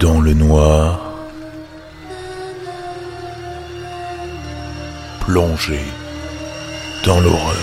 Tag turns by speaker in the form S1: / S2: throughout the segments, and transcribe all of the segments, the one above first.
S1: dans le noir, plongé dans l'horreur.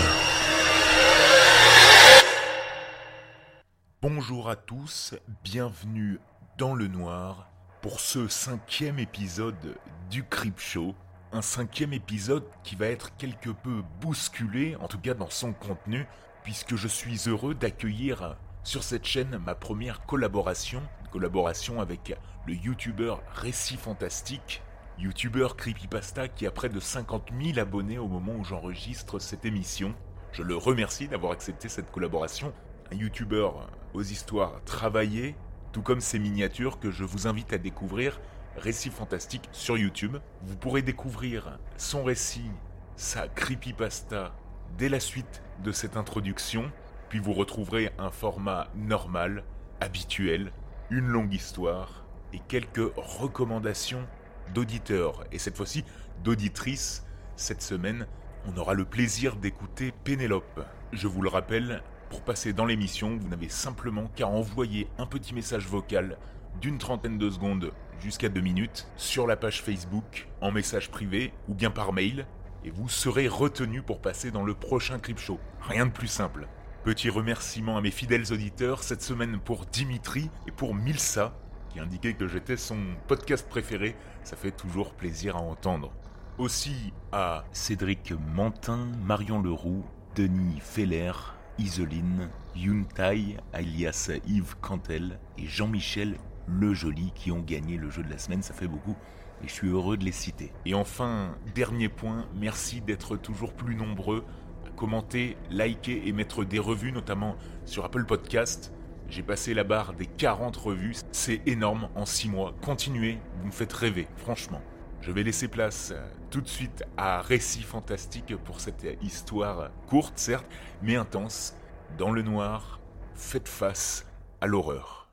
S1: Bonjour à tous, bienvenue dans le noir pour ce cinquième épisode du Crip Show. Un cinquième épisode qui va être quelque peu bousculé, en tout cas dans son contenu, puisque je suis heureux d'accueillir sur cette chaîne ma première collaboration, collaboration avec le youtubeur Récit Fantastique, youtubeur Creepypasta qui a près de 50 000 abonnés au moment où j'enregistre cette émission. Je le remercie d'avoir accepté cette collaboration. Un youtubeur aux histoires travaillées, tout comme ses miniatures que je vous invite à découvrir, Récit Fantastique sur YouTube. Vous pourrez découvrir son récit, sa creepypasta, dès la suite de cette introduction, puis vous retrouverez un format normal, habituel, une longue histoire et quelques recommandations d'auditeurs, et cette fois-ci d'auditrices. Cette semaine, on aura le plaisir d'écouter Pénélope. Je vous le rappelle, pour passer dans l'émission, vous n'avez simplement qu'à envoyer un petit message vocal d'une trentaine de secondes jusqu'à deux minutes sur la page Facebook, en message privé ou bien par mail, et vous serez retenu pour passer dans le prochain Clip Show. Rien de plus simple. Petit remerciement à mes fidèles auditeurs cette semaine pour Dimitri et pour Milsa, qui indiquait que j'étais son podcast préféré. Ça fait toujours plaisir à entendre. Aussi à Cédric Mantin, Marion Leroux, Denis Feller, Isoline, Yuntai, alias Yves Cantel et Jean-Michel Le Joli qui ont gagné le jeu de la semaine. Ça fait beaucoup et je suis heureux de les citer. Et enfin, dernier point, merci d'être toujours plus nombreux commenter, liker et mettre des revues, notamment sur Apple Podcast. J'ai passé la barre des 40 revues, c'est énorme en 6 mois. Continuez, vous me faites rêver, franchement. Je vais laisser place euh, tout de suite à Récit Fantastique pour cette histoire courte, certes, mais intense. Dans le noir, faites face à l'horreur.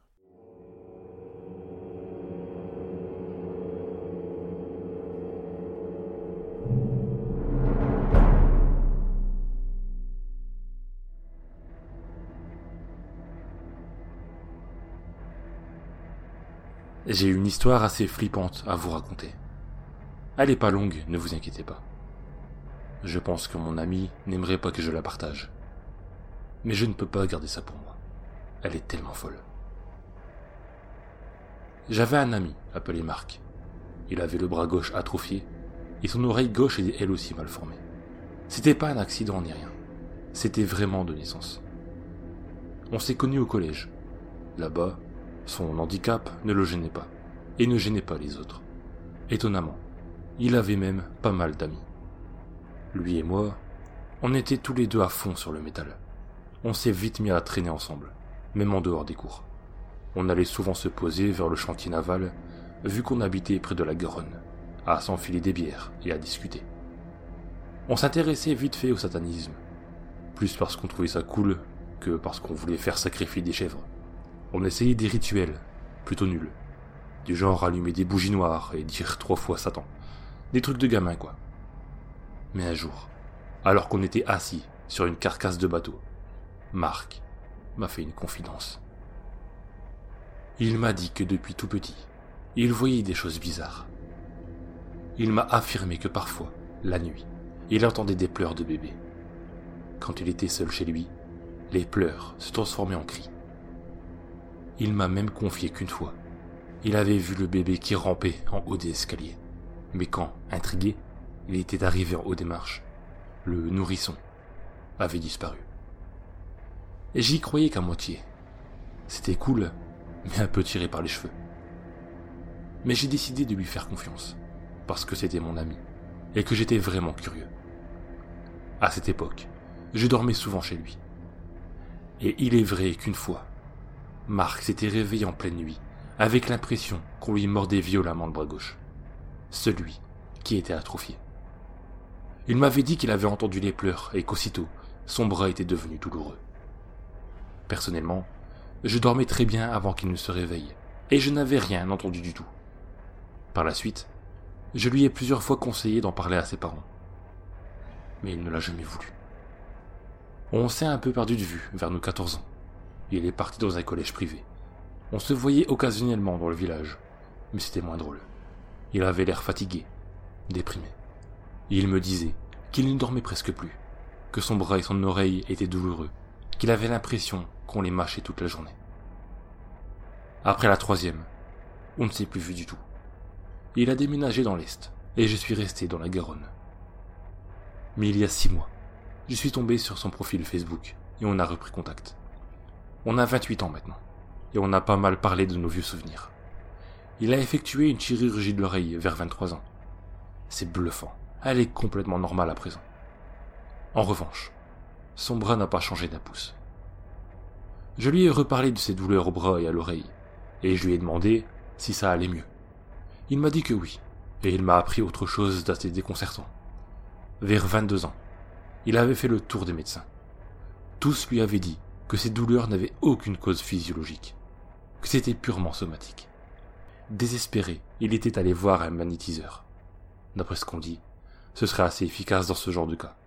S2: J'ai une histoire assez flippante à vous raconter. Elle est pas longue, ne vous inquiétez pas. Je pense que mon ami n'aimerait pas que je la partage. Mais je ne peux pas garder ça pour moi. Elle est tellement folle. J'avais un ami appelé Marc. Il avait le bras gauche atrophié et son oreille gauche était elle aussi mal formée. C'était pas un accident ni rien. C'était vraiment de naissance. On s'est connus au collège. Là-bas, son handicap ne le gênait pas, et ne gênait pas les autres. Étonnamment, il avait même pas mal d'amis. Lui et moi, on était tous les deux à fond sur le métal. On s'est vite mis à traîner ensemble, même en dehors des cours. On allait souvent se poser vers le chantier naval, vu qu'on habitait près de la Garonne, à s'enfiler des bières et à discuter. On s'intéressait vite fait au satanisme, plus parce qu'on trouvait ça cool que parce qu'on voulait faire sacrifier des chèvres. On essayait des rituels, plutôt nuls. Du genre allumer des bougies noires et dire trois fois Satan. Des trucs de gamin, quoi. Mais un jour, alors qu'on était assis sur une carcasse de bateau, Marc m'a fait une confidence. Il m'a dit que depuis tout petit, il voyait des choses bizarres. Il m'a affirmé que parfois, la nuit, il entendait des pleurs de bébé. Quand il était seul chez lui, les pleurs se transformaient en cris. Il m'a même confié qu'une fois, il avait vu le bébé qui rampait en haut des escaliers. Mais quand, intrigué, il était arrivé en haut des marches, le nourrisson avait disparu. J'y croyais qu'à moitié. C'était cool, mais un peu tiré par les cheveux. Mais j'ai décidé de lui faire confiance, parce que c'était mon ami, et que j'étais vraiment curieux. À cette époque, je dormais souvent chez lui. Et il est vrai qu'une fois, Marc s'était réveillé en pleine nuit, avec l'impression qu'on lui mordait violemment le bras gauche. Celui qui était atrophié. Il m'avait dit qu'il avait entendu les pleurs et qu'aussitôt, son bras était devenu douloureux. Personnellement, je dormais très bien avant qu'il ne se réveille, et je n'avais rien entendu du tout. Par la suite, je lui ai plusieurs fois conseillé d'en parler à ses parents. Mais il ne l'a jamais voulu. On s'est un peu perdu de vue vers nos 14 ans. Il est parti dans un collège privé. On se voyait occasionnellement dans le village, mais c'était moins drôle. Il avait l'air fatigué, déprimé. il me disait qu'il ne dormait presque plus, que son bras et son oreille étaient douloureux, qu'il avait l'impression qu'on les mâchait toute la journée. Après la troisième, on ne s'est plus vu du tout. Il a déménagé dans l'Est, et je suis resté dans la Garonne. Mais il y a six mois, je suis tombé sur son profil Facebook, et on a repris contact. On a 28 ans maintenant, et on a pas mal parlé de nos vieux souvenirs. Il a effectué une chirurgie de l'oreille vers 23 ans. C'est bluffant, elle est complètement normale à présent. En revanche, son bras n'a pas changé d'un pouce. Je lui ai reparlé de ses douleurs au bras et à l'oreille, et je lui ai demandé si ça allait mieux. Il m'a dit que oui, et il m'a appris autre chose d'assez déconcertant. Vers 22 ans, il avait fait le tour des médecins. Tous lui avaient dit que ses douleurs n'avaient aucune cause physiologique, que c'était purement somatique. Désespéré, il était allé voir un magnétiseur. D'après ce qu'on dit, ce serait assez efficace dans ce genre de cas.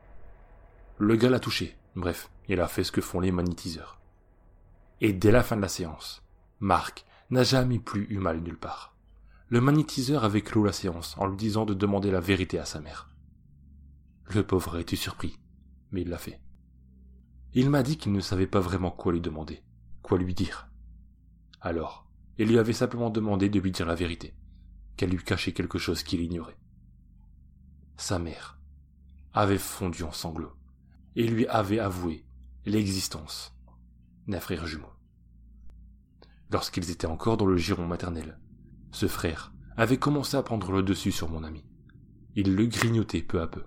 S2: Le gars l'a touché, bref, il a fait ce que font les magnétiseurs. Et dès la fin de la séance, Marc n'a jamais plus eu mal nulle part. Le magnétiseur avait clos la séance en lui disant de demander la vérité à sa mère. Le pauvre été surpris, mais il l'a fait. Il m'a dit qu'il ne savait pas vraiment quoi lui demander, quoi lui dire. Alors, il lui avait simplement demandé de lui dire la vérité, qu'elle lui cachait quelque chose qu'il ignorait. Sa mère avait fondu en sanglots et lui avait avoué l'existence d'un frère jumeau lorsqu'ils étaient encore dans le giron maternel. Ce frère avait commencé à prendre le dessus sur mon ami. Il le grignotait peu à peu.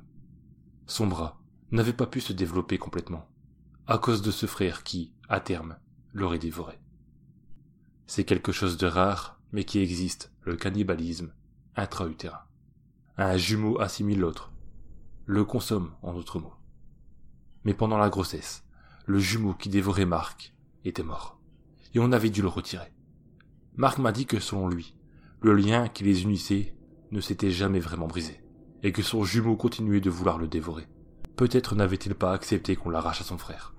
S2: Son bras n'avait pas pu se développer complètement, à cause de ce frère qui, à terme, l'aurait dévoré. C'est quelque chose de rare, mais qui existe, le cannibalisme intra-utérin. Un jumeau assimile l'autre, le consomme en d'autres mots. Mais pendant la grossesse, le jumeau qui dévorait Marc était mort et on avait dû le retirer. Marc m'a dit que selon lui, le lien qui les unissait ne s'était jamais vraiment brisé, et que son jumeau continuait de vouloir le dévorer. Peut-être n'avait-il pas accepté qu'on l'arrache à son frère.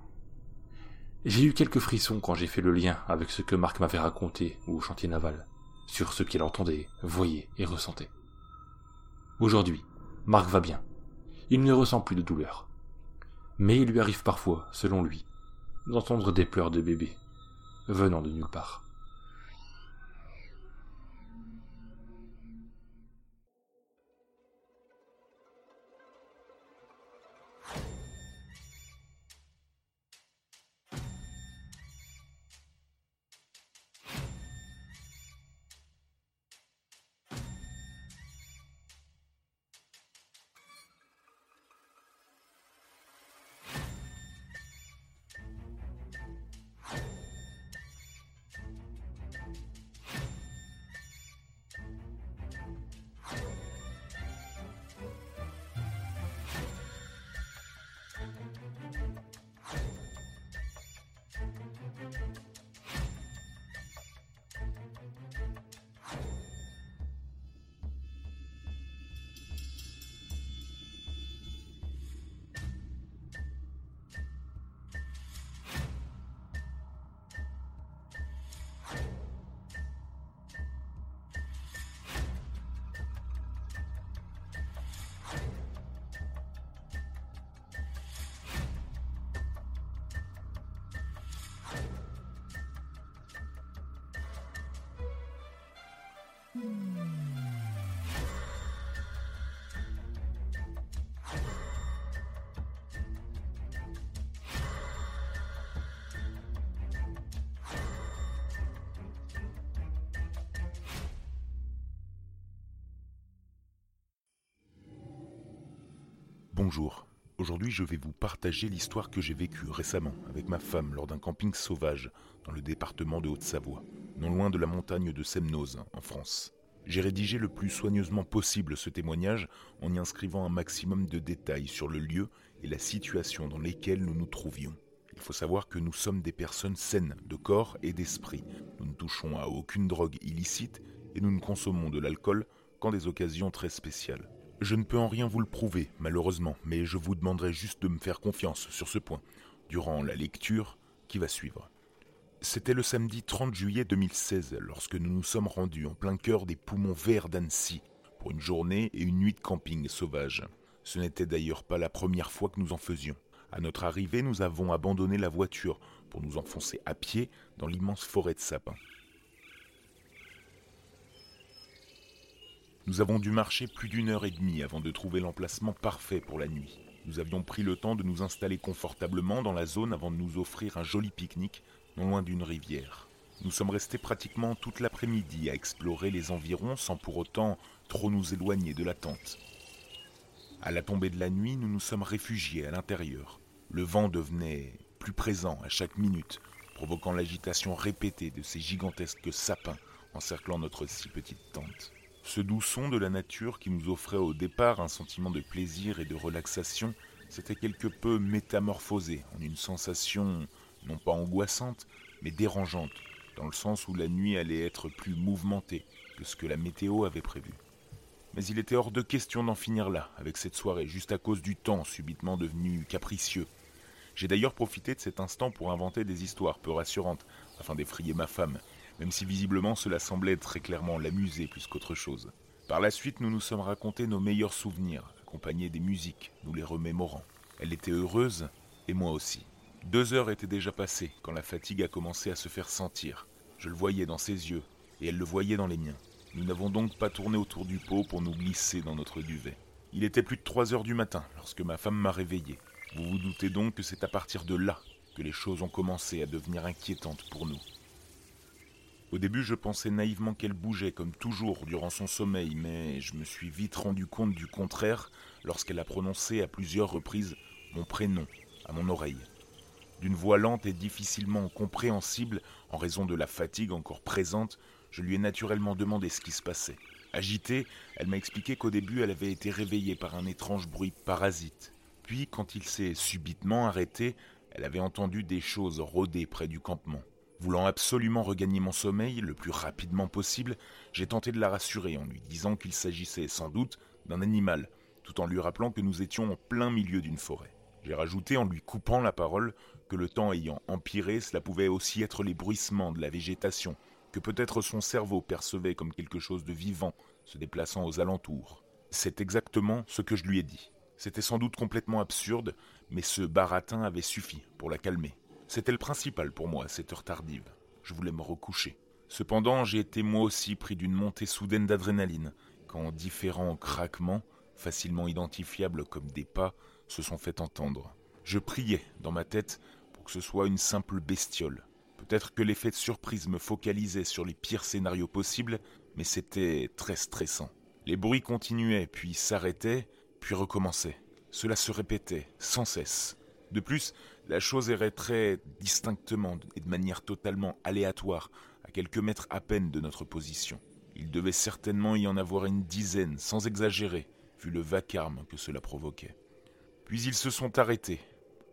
S2: J'ai eu quelques frissons quand j'ai fait le lien avec ce que Marc m'avait raconté au chantier naval, sur ce qu'il entendait, voyait et ressentait. Aujourd'hui, Marc va bien. Il ne ressent plus de douleur. Mais il lui arrive parfois, selon lui, d'entendre des pleurs de bébé venant de nulle part.
S1: Bonjour. Aujourd'hui, je vais vous partager l'histoire que j'ai vécue récemment avec ma femme lors d'un camping sauvage dans le département de Haute-Savoie, non loin de la montagne de Semnoz, en France. J'ai rédigé le plus soigneusement possible ce témoignage en y inscrivant un maximum de détails sur le lieu et la situation dans lesquels nous nous trouvions. Il faut savoir que nous sommes des personnes saines de corps et d'esprit. Nous ne touchons à aucune drogue illicite et nous ne consommons de l'alcool qu'en des occasions très spéciales. Je ne peux en rien vous le prouver, malheureusement, mais je vous demanderai juste de me faire confiance sur ce point, durant la lecture qui va suivre. C'était le samedi 30 juillet 2016 lorsque nous nous sommes rendus en plein cœur des poumons verts d'Annecy pour une journée et une nuit de camping sauvage. Ce n'était d'ailleurs pas la première fois que nous en faisions. À notre arrivée, nous avons abandonné la voiture pour nous enfoncer à pied dans l'immense forêt de sapins. Nous avons dû marcher plus d'une heure et demie avant de trouver l'emplacement parfait pour la nuit. Nous avions pris le temps de nous installer confortablement dans la zone avant de nous offrir un joli pique-nique non loin d'une rivière. Nous sommes restés pratiquement toute l'après-midi à explorer les environs sans pour autant trop nous éloigner de la tente. À la tombée de la nuit, nous nous sommes réfugiés à l'intérieur. Le vent devenait plus présent à chaque minute, provoquant l'agitation répétée de ces gigantesques sapins encerclant notre si petite tente. Ce doux son de la nature qui nous offrait au départ un sentiment de plaisir et de relaxation s'était quelque peu métamorphosé en une sensation non pas angoissante, mais dérangeante, dans le sens où la nuit allait être plus mouvementée que ce que la météo avait prévu. Mais il était hors de question d'en finir là, avec cette soirée, juste à cause du temps subitement devenu capricieux. J'ai d'ailleurs profité de cet instant pour inventer des histoires peu rassurantes, afin d'effrayer ma femme, même si visiblement cela semblait très clairement l'amuser plus qu'autre chose. Par la suite, nous nous sommes racontés nos meilleurs souvenirs, accompagnés des musiques, nous les remémorant. Elle était heureuse, et moi aussi. Deux heures étaient déjà passées quand la fatigue a commencé à se faire sentir. Je le voyais dans ses yeux, et elle le voyait dans les miens. Nous n'avons donc pas tourné autour du pot pour nous glisser dans notre duvet. Il était plus de trois heures du matin lorsque ma femme m'a réveillé. Vous vous doutez donc que c'est à partir de là que les choses ont commencé à devenir inquiétantes pour nous. Au début, je pensais naïvement qu'elle bougeait comme toujours durant son sommeil, mais je me suis vite rendu compte du contraire lorsqu'elle a prononcé à plusieurs reprises mon prénom à mon oreille d'une voix lente et difficilement compréhensible en raison de la fatigue encore présente, je lui ai naturellement demandé ce qui se passait. Agitée, elle m'a expliqué qu'au début elle avait été réveillée par un étrange bruit parasite. Puis, quand il s'est subitement arrêté, elle avait entendu des choses rôder près du campement. Voulant absolument regagner mon sommeil le plus rapidement possible, j'ai tenté de la rassurer en lui disant qu'il s'agissait sans doute d'un animal, tout en lui rappelant que nous étions en plein milieu d'une forêt. J'ai rajouté en lui coupant la parole que le temps ayant empiré, cela pouvait aussi être les bruissements de la végétation, que peut-être son cerveau percevait comme quelque chose de vivant se déplaçant aux alentours. C'est exactement ce que je lui ai dit. C'était sans doute complètement absurde, mais ce baratin avait suffi pour la calmer. C'était le principal pour moi à cette heure tardive. Je voulais me recoucher. Cependant, j'ai été moi aussi pris d'une montée soudaine d'adrénaline, quand différents craquements, facilement identifiables comme des pas, se sont fait entendre. Je priais dans ma tête pour que ce soit une simple bestiole. Peut-être que l'effet de surprise me focalisait sur les pires scénarios possibles, mais c'était très stressant. Les bruits continuaient, puis s'arrêtaient, puis recommençaient. Cela se répétait, sans cesse. De plus, la chose errait très distinctement et de manière totalement aléatoire, à quelques mètres à peine de notre position. Il devait certainement y en avoir une dizaine, sans exagérer, vu le vacarme que cela provoquait. Puis ils se sont arrêtés.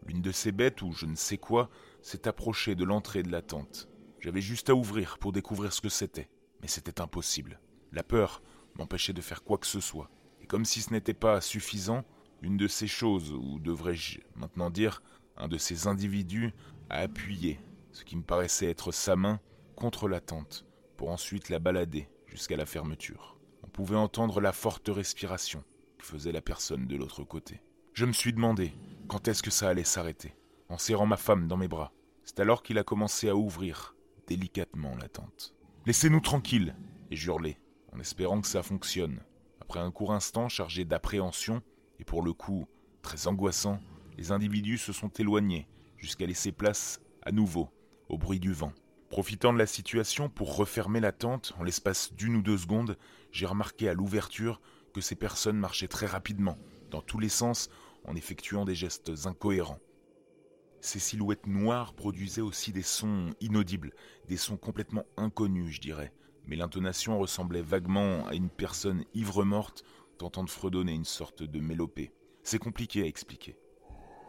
S1: L'une de ces bêtes, ou je ne sais quoi, s'est approchée de l'entrée de la tente. J'avais juste à ouvrir pour découvrir ce que c'était, mais c'était impossible. La peur m'empêchait de faire quoi que ce soit. Et comme si ce n'était pas suffisant, une de ces choses, ou devrais-je maintenant dire, un de ces individus, a appuyé, ce qui me paraissait être sa main, contre la tente, pour ensuite la balader jusqu'à la fermeture. On pouvait entendre la forte respiration que faisait la personne de l'autre côté. Je me suis demandé quand est-ce que ça allait s'arrêter, en serrant ma femme dans mes bras. C'est alors qu'il a commencé à ouvrir délicatement la tente. Laissez-nous tranquilles, ai hurlé, en espérant que ça fonctionne. Après un court instant chargé d'appréhension, et pour le coup très angoissant, les individus se sont éloignés jusqu'à laisser place à nouveau au bruit du vent. Profitant de la situation pour refermer la tente, en l'espace d'une ou deux secondes, j'ai remarqué à l'ouverture que ces personnes marchaient très rapidement, dans tous les sens, en effectuant des gestes incohérents. Ces silhouettes noires produisaient aussi des sons inaudibles, des sons complètement inconnus, je dirais, mais l'intonation ressemblait vaguement à une personne ivre-morte tentant de fredonner une sorte de mélopée. C'est compliqué à expliquer.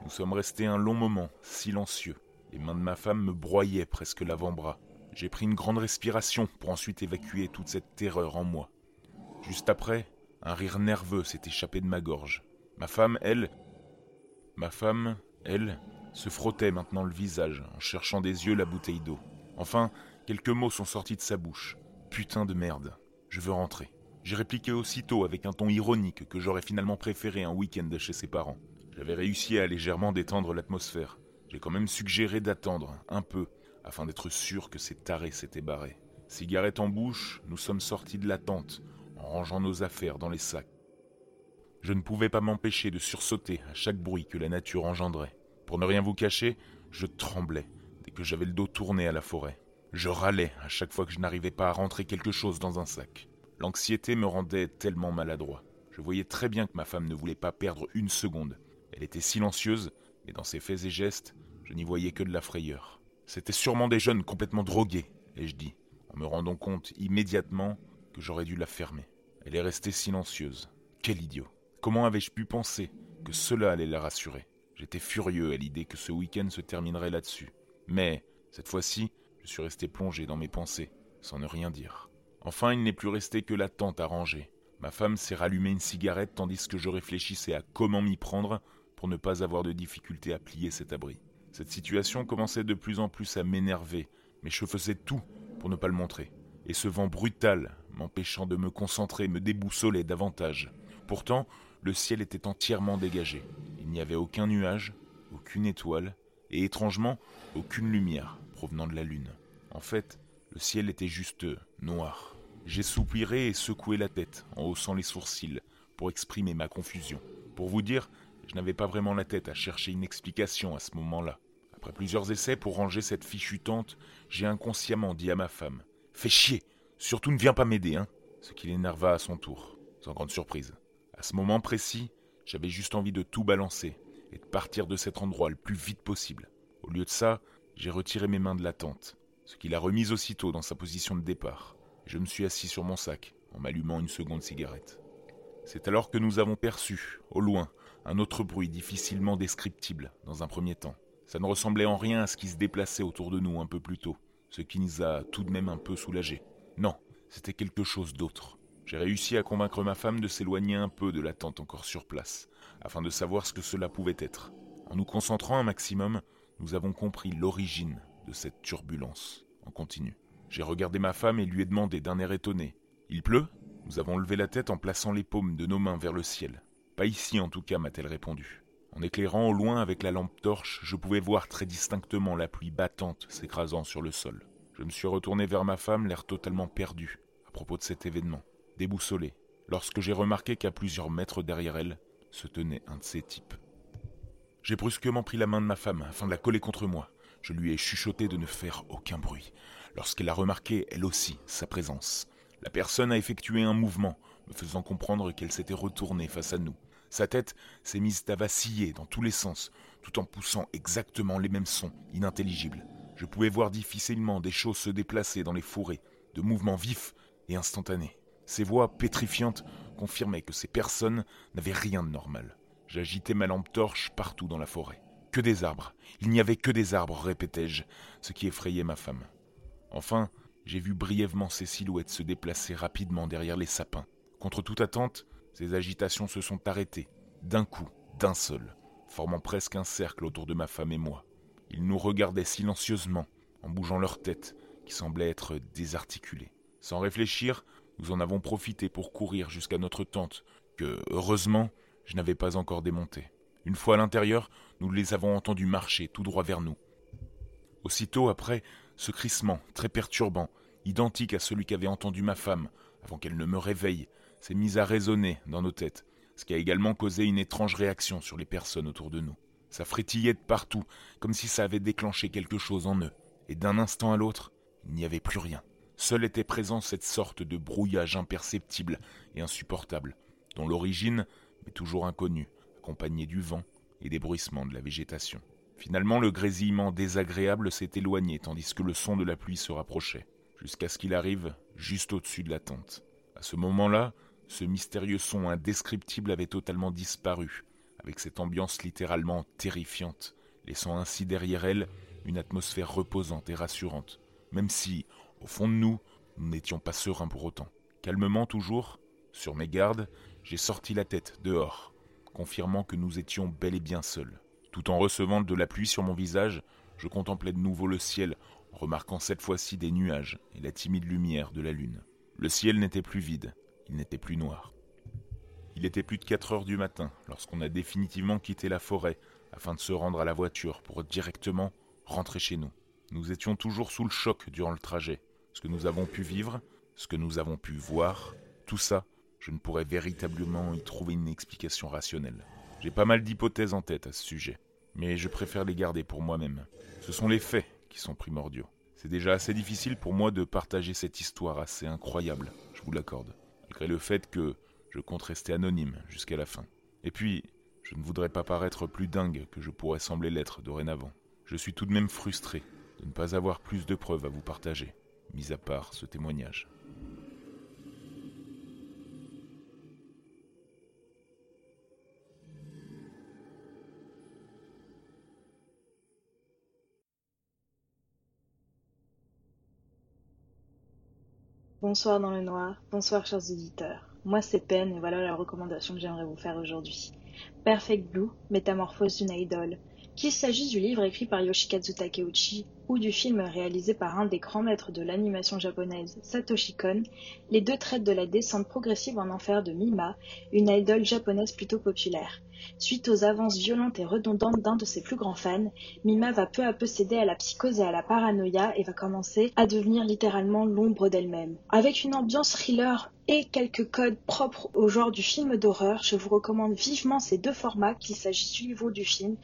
S1: Nous sommes restés un long moment, silencieux. Les mains de ma femme me broyaient presque l'avant-bras. J'ai pris une grande respiration pour ensuite évacuer toute cette terreur en moi. Juste après, un rire nerveux s'est échappé de ma gorge. Ma femme, elle, Ma femme, elle, se frottait maintenant le visage en cherchant des yeux la bouteille d'eau. Enfin, quelques mots sont sortis de sa bouche. Putain de merde, je veux rentrer. J'ai répliqué aussitôt avec un ton ironique que j'aurais finalement préféré un week-end chez ses parents. J'avais réussi à légèrement détendre l'atmosphère. J'ai quand même suggéré d'attendre, un peu, afin d'être sûr que ces tarés s'étaient barrés. Cigarette en bouche, nous sommes sortis de la tente, en rangeant nos affaires dans les sacs. Je ne pouvais pas m'empêcher de sursauter à chaque bruit que la nature engendrait. Pour ne rien vous cacher, je tremblais dès que j'avais le dos tourné à la forêt. Je râlais à chaque fois que je n'arrivais pas à rentrer quelque chose dans un sac. L'anxiété me rendait tellement maladroit. Je voyais très bien que ma femme ne voulait pas perdre une seconde. Elle était silencieuse, mais dans ses faits et gestes, je n'y voyais que de la frayeur. C'était sûrement des jeunes complètement drogués, ai-je dit, en me rendant compte immédiatement que j'aurais dû la fermer. Elle est restée silencieuse. Quel idiot. Comment avais-je pu penser que cela allait la rassurer? J'étais furieux à l'idée que ce week-end se terminerait là-dessus. Mais, cette fois-ci, je suis resté plongé dans mes pensées, sans ne rien dire. Enfin, il n'est plus resté que la tente à ranger. Ma femme s'est rallumée une cigarette tandis que je réfléchissais à comment m'y prendre pour ne pas avoir de difficulté à plier cet abri. Cette situation commençait de plus en plus à m'énerver, mais je faisais tout pour ne pas le montrer. Et ce vent brutal, m'empêchant de me concentrer, me déboussolait davantage. Pourtant, le ciel était entièrement dégagé. Il n'y avait aucun nuage, aucune étoile, et étrangement, aucune lumière provenant de la lune. En fait, le ciel était juste noir. J'ai soupiré et secoué la tête en haussant les sourcils pour exprimer ma confusion. Pour vous dire, je n'avais pas vraiment la tête à chercher une explication à ce moment-là. Après plusieurs essais pour ranger cette fichue tente, j'ai inconsciemment dit à ma femme Fais chier Surtout ne viens pas m'aider, hein Ce qui l'énerva à son tour, sans grande surprise. À ce moment précis, j'avais juste envie de tout balancer et de partir de cet endroit le plus vite possible. Au lieu de ça, j'ai retiré mes mains de la tente, ce qui l'a remise aussitôt dans sa position de départ. Je me suis assis sur mon sac en m'allumant une seconde cigarette. C'est alors que nous avons perçu, au loin, un autre bruit difficilement descriptible dans un premier temps. Ça ne ressemblait en rien à ce qui se déplaçait autour de nous un peu plus tôt, ce qui nous a tout de même un peu soulagés. Non, c'était quelque chose d'autre. J'ai réussi à convaincre ma femme de s'éloigner un peu de la tente encore sur place, afin de savoir ce que cela pouvait être. En nous concentrant un maximum, nous avons compris l'origine de cette turbulence. En continu. J'ai regardé ma femme et lui ai demandé d'un air étonné. Il pleut? Nous avons levé la tête en plaçant les paumes de nos mains vers le ciel. Pas ici en tout cas, m'a-t-elle répondu. En éclairant au loin avec la lampe torche, je pouvais voir très distinctement la pluie battante s'écrasant sur le sol. Je me suis retourné vers ma femme, l'air totalement perdu à propos de cet événement déboussolé, lorsque j'ai remarqué qu'à plusieurs mètres derrière elle se tenait un de ces types. J'ai brusquement pris la main de ma femme afin de la coller contre moi. Je lui ai chuchoté de ne faire aucun bruit. Lorsqu'elle a remarqué, elle aussi, sa présence, la personne a effectué un mouvement, me faisant comprendre qu'elle s'était retournée face à nous. Sa tête s'est mise à vaciller dans tous les sens, tout en poussant exactement les mêmes sons, inintelligibles. Je pouvais voir difficilement des choses se déplacer dans les fourrés, de mouvements vifs et instantanés. Ces voix pétrifiantes confirmaient que ces personnes n'avaient rien de normal. J'agitais ma lampe torche partout dans la forêt. Que des arbres. Il n'y avait que des arbres, répétai-je, ce qui effrayait ma femme. Enfin, j'ai vu brièvement ces silhouettes se déplacer rapidement derrière les sapins. Contre toute attente, ces agitations se sont arrêtées, d'un coup, d'un seul, formant presque un cercle autour de ma femme et moi. Ils nous regardaient silencieusement, en bougeant leur tête, qui semblait être désarticulée. Sans réfléchir, nous en avons profité pour courir jusqu'à notre tente, que, heureusement, je n'avais pas encore démontée. Une fois à l'intérieur, nous les avons entendus marcher tout droit vers nous. Aussitôt après, ce crissement, très perturbant, identique à celui qu'avait entendu ma femme, avant qu'elle ne me réveille, s'est mis à résonner dans nos têtes, ce qui a également causé une étrange réaction sur les personnes autour de nous. Ça frétillait de partout, comme si ça avait déclenché quelque chose en eux, et d'un instant à l'autre, il n'y avait plus rien. Seul était présent cette sorte de brouillage imperceptible et insupportable, dont l'origine m'est toujours inconnue, accompagnée du vent et des bruissements de la végétation. Finalement, le grésillement désagréable s'est éloigné tandis que le son de la pluie se rapprochait, jusqu'à ce qu'il arrive juste au-dessus de la tente. À ce moment-là, ce mystérieux son indescriptible avait totalement disparu, avec cette ambiance littéralement terrifiante, laissant ainsi derrière elle une atmosphère reposante et rassurante, même si, au fond de nous, nous n'étions pas sereins pour autant. Calmement toujours, sur mes gardes, j'ai sorti la tête dehors, confirmant que nous étions bel et bien seuls. Tout en recevant de la pluie sur mon visage, je contemplais de nouveau le ciel remarquant cette fois-ci des nuages et la timide lumière de la lune. Le ciel n'était plus vide, il n'était plus noir. Il était plus de 4 heures du matin lorsqu'on a définitivement quitté la forêt afin de se rendre à la voiture pour directement rentrer chez nous. Nous étions toujours sous le choc durant le trajet. Ce que nous avons pu vivre, ce que nous avons pu voir, tout ça, je ne pourrais véritablement y trouver une explication rationnelle. J'ai pas mal d'hypothèses en tête à ce sujet, mais je préfère les garder pour moi-même. Ce sont les faits qui sont primordiaux. C'est déjà assez difficile pour moi de partager cette histoire assez incroyable, je vous l'accorde, malgré le fait que je compte rester anonyme jusqu'à la fin. Et puis, je ne voudrais pas paraître plus dingue que je pourrais sembler l'être dorénavant. Je suis tout de même frustré de ne pas avoir plus de preuves à vous partager, mis à part ce témoignage.
S3: Bonsoir dans le noir, bonsoir chers auditeurs. Moi c'est Pen et voilà la recommandation que j'aimerais vous faire aujourd'hui. Perfect Blue, métamorphose d'une idole. Qu'il s'agisse du livre écrit par Yoshikazu Takeuchi ou du film réalisé par un des grands maîtres de l'animation japonaise, Satoshi Kon, les deux traitent de la descente progressive en enfer de Mima, une idole japonaise plutôt populaire. Suite aux avances violentes et redondantes d'un de ses plus grands fans, Mima va peu à peu céder à la psychose et à la paranoïa et va commencer à devenir littéralement l'ombre d'elle-même. Avec une ambiance thriller et quelques codes propres au genre du film d'horreur, je vous recommande vivement ces deux formats, qu'il s'agisse du livre ou du film,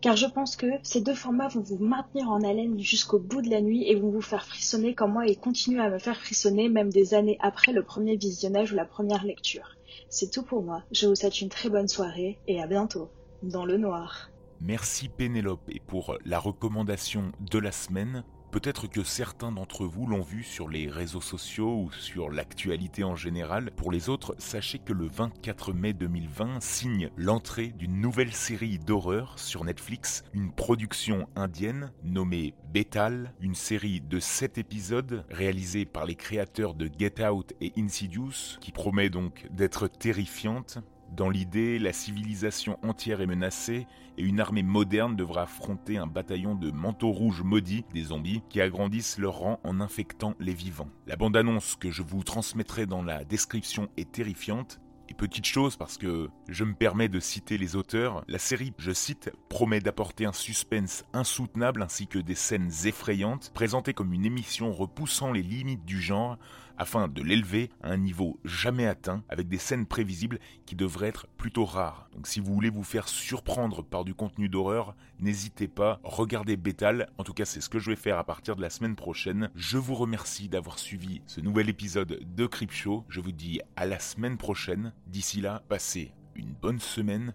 S3: car je pense que ces deux formats vont vous maintenir en haleine jusqu'au bout de la nuit et vont vous faire frissonner comme moi et continuer à me faire frissonner même des années après le premier visionnage ou la première lecture. C'est tout pour moi. Je vous souhaite une très bonne soirée et à bientôt dans le noir.
S1: Merci Pénélope et pour la recommandation de la semaine. Peut-être que certains d'entre vous l'ont vu sur les réseaux sociaux ou sur l'actualité en général. Pour les autres, sachez que le 24 mai 2020 signe l'entrée d'une nouvelle série d'horreur sur Netflix, une production indienne nommée Betal, une série de 7 épisodes réalisée par les créateurs de Get Out et Insidious, qui promet donc d'être terrifiante. Dans l'idée, la civilisation entière est menacée et une armée moderne devra affronter un bataillon de manteaux rouges maudits, des zombies, qui agrandissent leur rang en infectant les vivants. La bande-annonce que je vous transmettrai dans la description est terrifiante. Et petite chose, parce que je me permets de citer les auteurs, la série, je cite, promet d'apporter un suspense insoutenable ainsi que des scènes effrayantes, présentées comme une émission repoussant les limites du genre, afin de l'élever à un niveau jamais atteint avec des scènes prévisibles qui devraient être plutôt rares. Donc si vous voulez vous faire surprendre par du contenu d'horreur, n'hésitez pas, regardez Bétal, en tout cas c'est ce que je vais faire à partir de la semaine prochaine. Je vous remercie d'avoir suivi ce nouvel épisode de Show. je vous dis à la semaine prochaine, d'ici là, passez une bonne semaine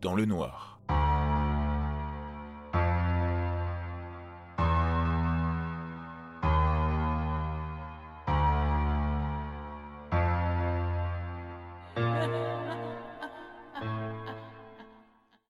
S1: dans le noir.